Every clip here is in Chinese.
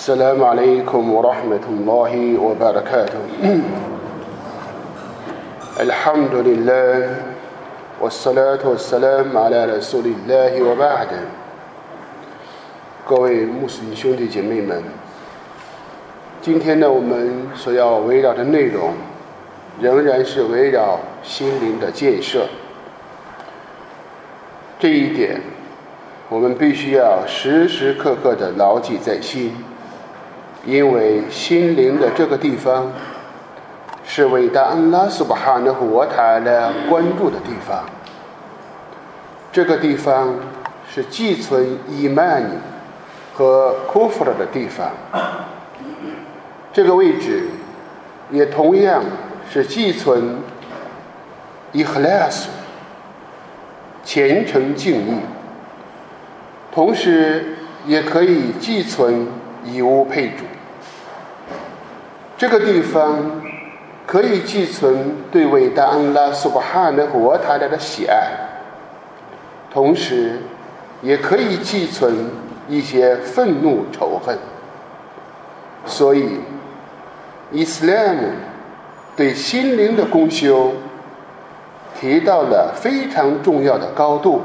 السلام عليكم ورحمة الله وبركاته الحمد لله والصلاة والسلام على رسول الله وبعد 各位穆斯林兄弟姐妹们，今天呢，我们所要围绕的内容仍然是围绕心灵的建设。这一点，我们必须要时时刻刻的牢记在心， 因为心灵的这个地方是伟大安拉苏巴哈的活塔的关注的地方。这个地方是寄存伊曼和库弗尔的地方。这个位置也同样是寄存伊赫莱斯。虔诚敬意，同时也可以寄存以物配主。这个地方可以寄存对伟大安拉苏巴哈的活塔拉的喜爱，同时也可以寄存一些愤怒仇恨。所以，伊斯兰对心灵的功修。提到了非常重要的高度。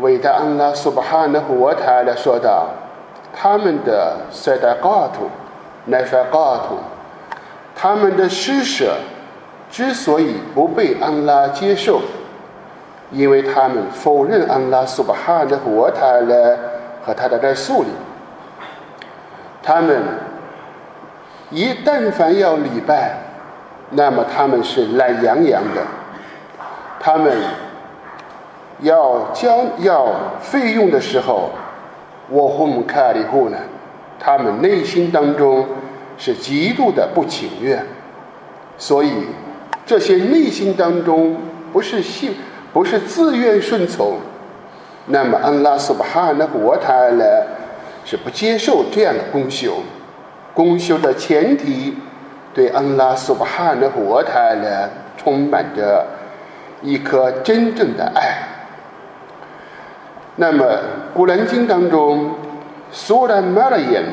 伟大安拉苏巴哈的活台来说道：“他们的塞达嘎图、奈法嘎图，他们的施舍之所以不被安拉接受，因为他们否认安拉苏巴哈的活台来和他的在树里。他们一但凡要礼拜，那么他们是懒洋洋的。”他们要交要费用的时候，我和我们卡里户呢，他们内心当中是极度的不情愿，所以这些内心当中不是信不是自愿顺从，那么安拉苏巴哈那国他呢是不接受这样的公修，公修的前提对安拉苏巴哈那国他呢充满着。一颗真正的爱。那么《古兰经》当中，苏兰马拉言，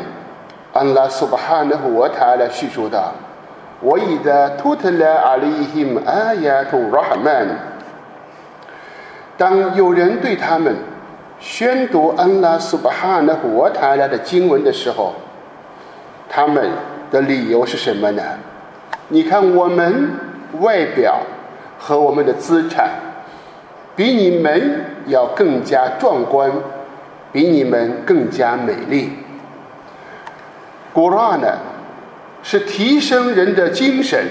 安拉苏巴哈纳胡塔来叙述道：“我以的图特拉阿里希姆阿亚图拉哈曼。”当有人对他们宣读安拉苏巴哈纳胡塔来的经文的时候，他们的理由是什么呢？你看我们外表。和我们的资产比你们要更加壮观，比你们更加美丽。古拉呢，是提升人的精神，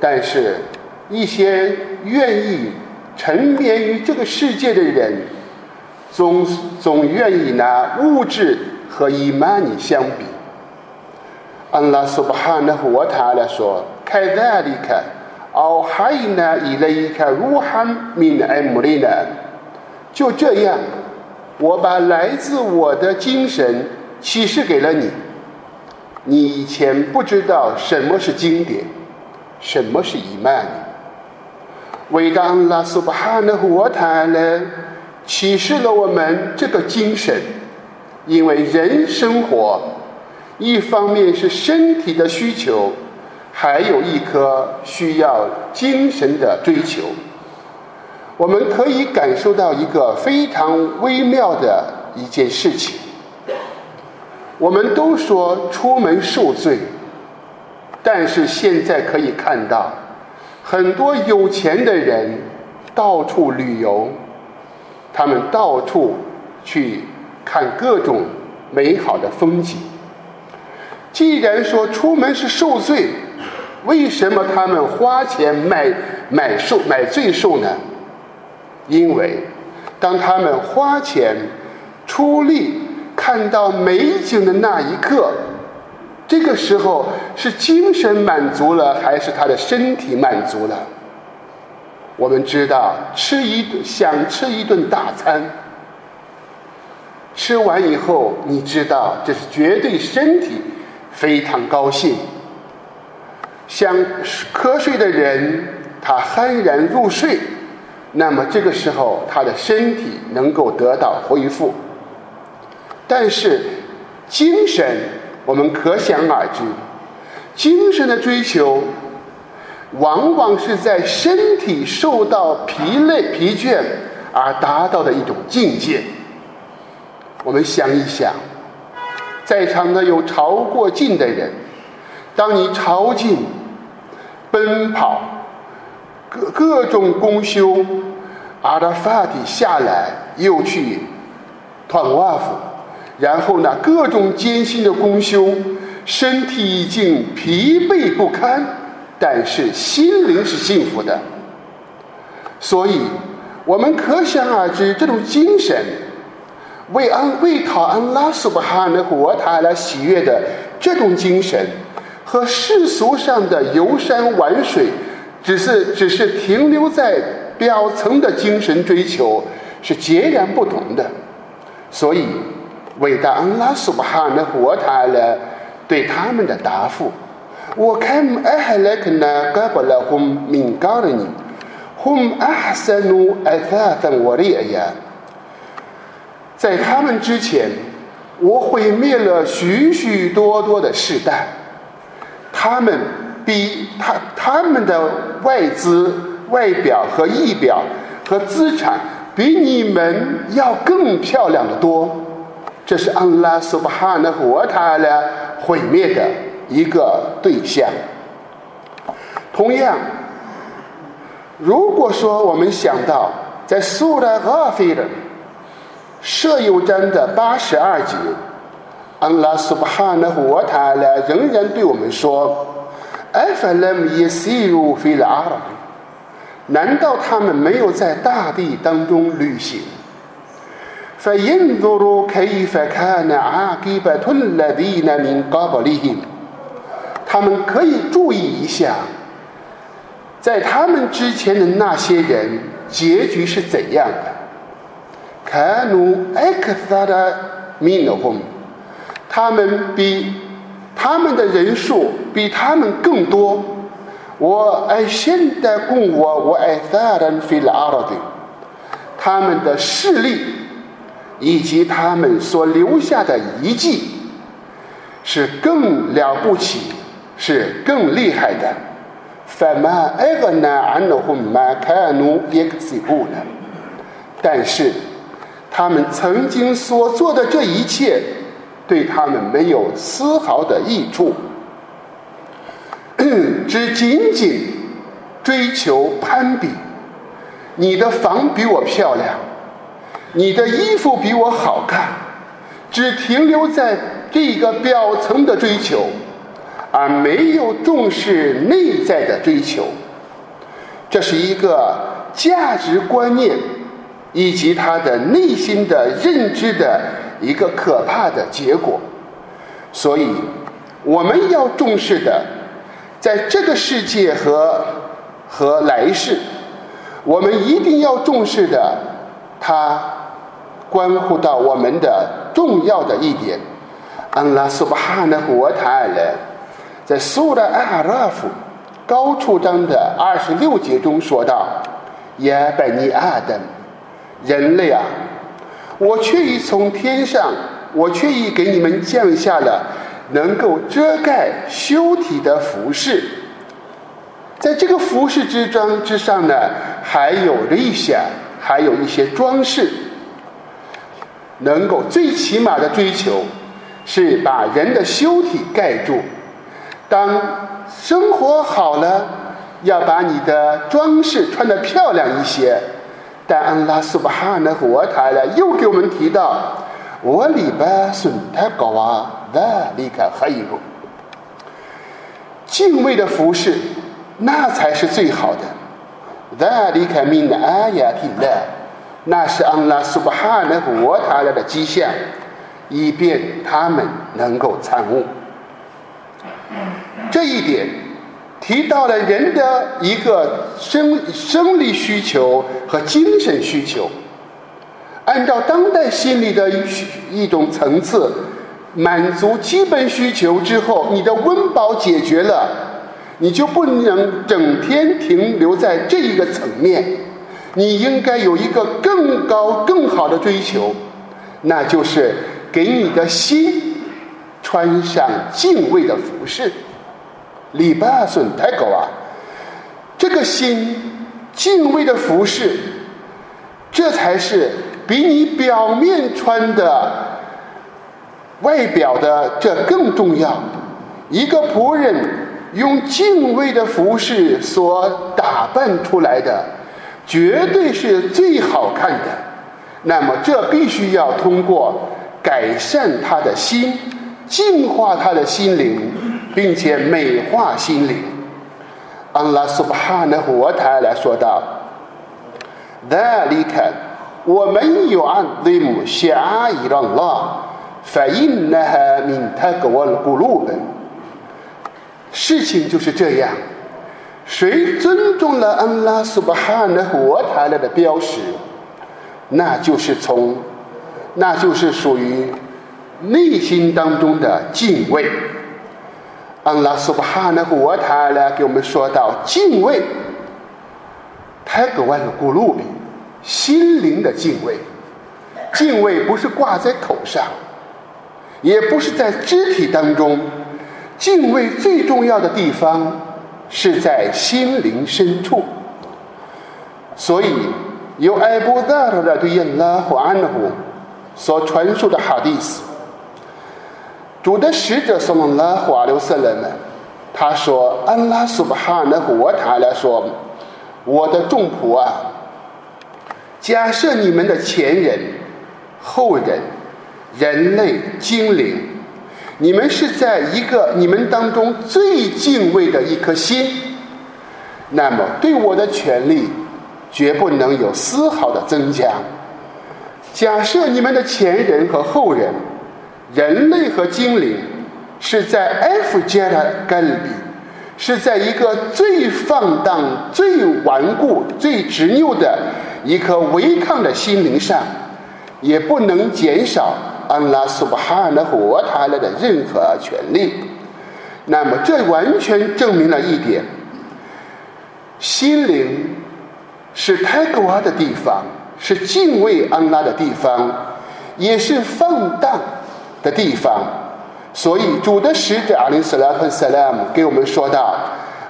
但是，一些愿意沉湎于这个世界的人，总总愿意拿物质和伊曼尼相比。安拉苏巴哈纳胡塔来说：“开大利看。”奥海纳伊雷卡如罕 min 艾姆利呢？就这样，我把来自我的精神启示给了你。你以前不知道什么是经典，什么是伊曼。伟大安拉苏巴哈的活塔呢，启示了我们这个精神。因为人生活，一方面是身体的需求。还有一颗需要精神的追求，我们可以感受到一个非常微妙的一件事情。我们都说出门受罪，但是现在可以看到，很多有钱的人到处旅游，他们到处去看各种美好的风景。既然说出门是受罪，为什么他们花钱买买受买罪受呢？因为当他们花钱出力看到美景的那一刻，这个时候是精神满足了，还是他的身体满足了？我们知道，吃一顿想吃一顿大餐，吃完以后，你知道这是绝对身体非常高兴。想瞌睡的人，他酣然入睡，那么这个时候他的身体能够得到恢复。但是，精神，我们可想而知，精神的追求，往往是在身体受到疲累、疲倦而达到的一种境界。我们想一想，在场的有朝过境的人，当你朝觐、奔跑、各各种公休，阿拉法底下来又去团瓦夫。然后呢，各种艰辛的功修，身体已经疲惫不堪，但是心灵是幸福的。所以，我们可想而知，这种精神为安为讨安拉苏巴哈的活他来喜悦的这种精神，和世俗上的游山玩水，只是只是停留在表层的精神追求，是截然不同的。所以。伟大安拉苏巴哈的活他了，对他们的答复：我看艾哈莱克呢，该不了红敏感的你，红阿哈塞努艾萨芬沃利亚。在他们之前，我毁灭了许许多多的世代，他们比他他们的外资、外表和仪表和资产比你们要更漂亮的多。这是安拉苏巴哈的活他来毁灭的一个对象。同样，如果说我们想到在苏拉阿菲的舍友章的八十二节，安拉苏巴哈的活他来仍然对我们说：“艾法勒姆耶西鲁菲拉阿拉，难道他们没有在大地当中旅行？” فينظروا كيف كان عاقبة الذين من قبلهم 他们可以注意一下，在他们之前的那些人结局是怎样的？كانوا أكثر منهم 他们比 他们的人数比他们更多。我爱现代共我我爱萨人菲拉阿拉的，他们的势力。以及他们所留下的遗迹，是更了不起，是更厉害的。但是，他们曾经所做的这一切，对他们没有丝毫的益处，只仅仅追求攀比。你的房比我漂亮。你的衣服比我好看，只停留在这个表层的追求，而没有重视内在的追求。这是一个价值观念以及他的内心的认知的一个可怕的结果。所以，我们要重视的，在这个世界和和来世，我们一定要重视的，它。关乎到我们的重要的一点，安拉苏巴哈的活塔尔在苏拉阿拉夫高处章的二十六节中说道：“耶拜尼阿登，人类啊，我却已从天上，我却已给你们降下了能够遮盖修体的服饰，在这个服饰之装之上呢，还有一些，还有一些装饰。”能够最起码的追求，是把人的修体盖住。当生活好了，要把你的装饰穿得漂亮一些。但安拉苏巴哈的活塔了，又给我们提到：我里边孙太高啊，那离开还有敬畏的服饰，那才是最好的。那离开命的阿雅提的。那是安拉苏巴哈的活他来的迹象，以便他们能够参悟。这一点提到了人的一个生生理需求和精神需求。按照当代心理的一种层次，满足基本需求之后，你的温饱解决了，你就不能整天停留在这一个层面。你应该有一个更高、更好的追求，那就是给你的心穿上敬畏的服饰。礼拜顺太高啊！这个心敬畏的服饰，这才是比你表面穿的外表的这更重要。一个仆人用敬畏的服饰所打扮出来的，绝对是最好看的。那么，这必须要通过改善他的心，净化他的心灵，并且美化心灵。安拉苏巴哈的活台来说道：“ذلك 我们有安对姆夏伊朗拉，反映那哈明他给我咕噜本。”事情就是这样，谁尊重了安拉苏巴哈的活台来的标识，那就是从，那就是属于内心当中的敬畏。 安拉苏巴哈的活台来给我们说到敬畏，太格外的古鲁比，心灵的敬畏，敬畏不是挂在口上，也不是在肢体当中。敬畏最重要的地方是在心灵深处，所以由艾布达尔的对应拉和安胡所传述的哈迪斯，主的使者送了拉和阿留瑟人们，他说：“安拉苏巴哈那和塔来说，我的众仆啊，假设你们的前人、后人、人类、精灵。”你们是在一个你们当中最敬畏的一颗心，那么对我的权利绝不能有丝毫的增加。假设你们的前人和后人，人类和精灵，是在 F 阶的根里，是在一个最放荡、最顽固、最执拗的一颗违抗的心灵上，也不能减少。安拉苏巴哈的活他来的任何权利，那么这完全证明了一点：心灵是泰戈瓦的地方，是敬畏安拉的地方，也是放荡的地方。所以主的使者阿里斯拉和萨拉姆给我们说道：“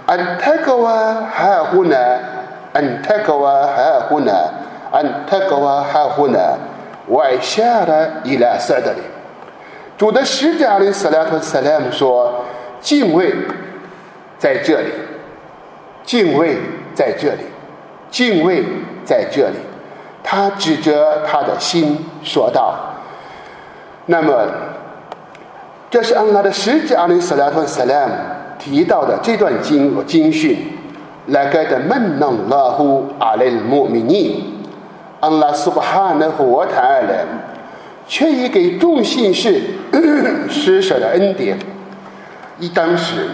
安泰戈瓦哈胡呢？安泰戈瓦哈胡呢？安泰戈瓦哈胡呢？”外下的伊拉塞德里，主的使者阿里斯拉特萨拉姆说：“敬畏在这里，敬畏在这里，敬畏在这里。”他指着他的心说道：“那么，这是安拉的使者阿里斯拉特萨拉姆提到的这段经经训，来盖的门能拉呼阿里穆米尼。”安拉苏巴哈的活塔尔人，却已给众信士 施舍了恩典。一当时，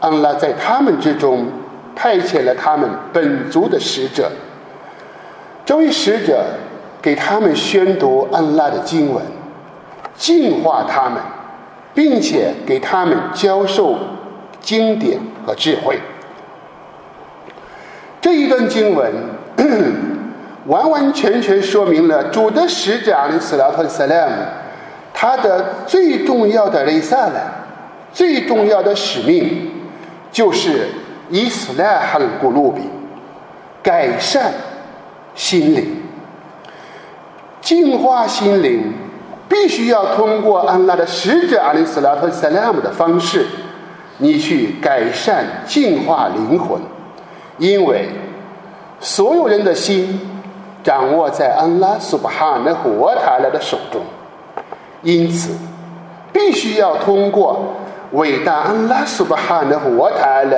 安拉在他们之中派遣了他们本族的使者。这位使者给他们宣读安拉的经文，净化他们，并且给他们教授经典和智慧。这一段经文。完完全全说明了主的使者阿里斯拉特萨拉姆他的最重要的雷萨呢，最重要的使命就是伊斯兰汉古鲁比改善心灵、净化心灵，必须要通过安拉的使者阿里斯拉特萨拉姆的方式，你去改善净化灵魂，因为所有人的心。掌握在安拉苏巴哈的活塔拉的手中，因此必须要通过伟大安拉苏巴哈的活塔拉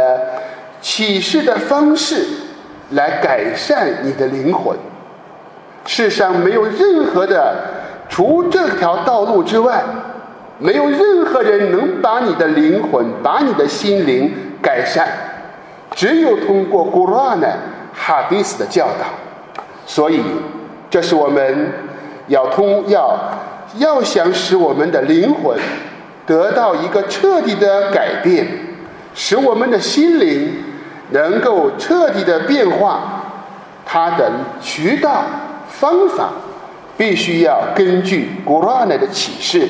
启示的方式来改善你的灵魂。世上没有任何的，除这条道路之外，没有任何人能把你的灵魂、把你的心灵改善，只有通过古拉呢哈迪斯的教导。所以，这是我们要通要要想使我们的灵魂得到一个彻底的改变，使我们的心灵能够彻底的变化，它的渠道方法必须要根据古兰的启示，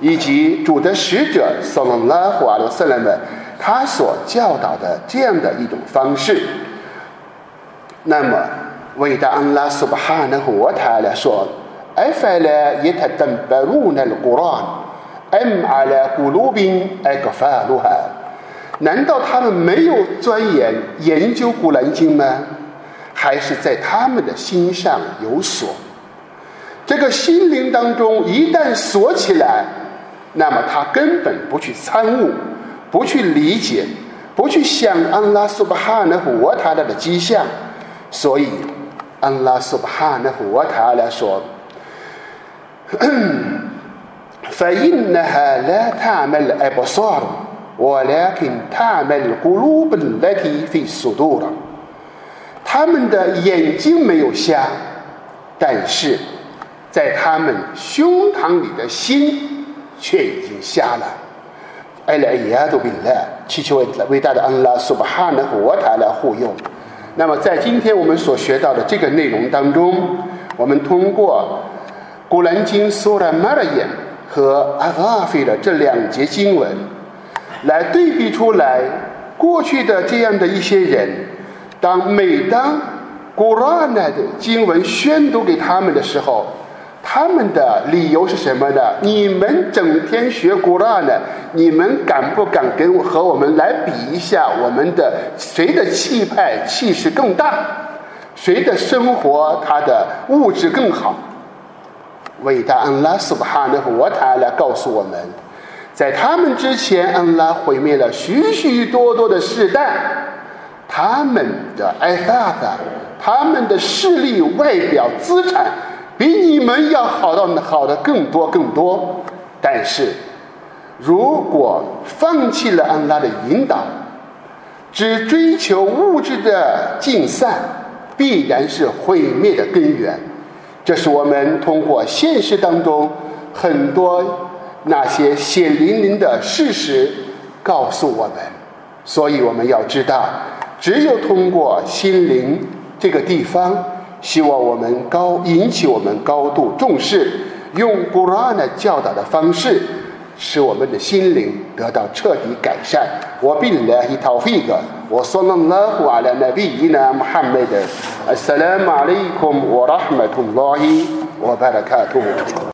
以及主的使者萨拉拉胡阿罗斯莱们他所教导的这样的一种方式。那么，伟大安拉苏巴哈纳胡塔来说：“埃法拉伊塔登巴鲁那的古兰，埃阿拉古鲁宾埃格法鲁哈。”难道他们没有钻研研究古兰经吗？还是在他们的心上有所？这个心灵当中一旦锁起来，那么他根本不去参悟，不去理解，不去想安拉苏巴哈纳胡瓦塔拉的迹象。所以，安拉苏巴哈纳胡瓦塔拉说：“فإنها لا تعمل أبصار ولكن تعمل قلوب التي في الصدور。”他们的眼睛没有瞎，但是。 在他们胸膛里的心却已经瞎了。艾拉伊亚都病了，祈求伟大的安拉苏巴哈纳和他来护佑。那么，在今天我们所学到的这个内容当中，我们通过古兰经苏拉马尔言和阿阿菲的这两节经文，来对比出来过去的这样的一些人，当每当古兰的经文宣读给他们的时候。他们的理由是什么呢？你们整天学古拉呢？你们敢不敢跟和我们来比一下？我们的谁的气派气势更大？谁的生活他的物质更好？伟大安拉苏巴哈的我塔来告诉我们，在他们之前，安拉毁灭了许许多多的世代，他们的艾萨达，他们的势力、外表、资产。比你们要好到好的更多更多，但是，如果放弃了安拉的引导，只追求物质的尽散，必然是毁灭的根源。这是我们通过现实当中很多那些血淋淋的事实告诉我们。所以我们要知道，只有通过心灵这个地方。希望我们高引起我们高度重视，用古兰的教导的方式，使我们的心灵得到彻底改善。我并来一套费格，我说了那话了，那比伊呢，穆罕默德，阿萨拉马里孔，我拉哈马图拉伊，我巴拉卡图。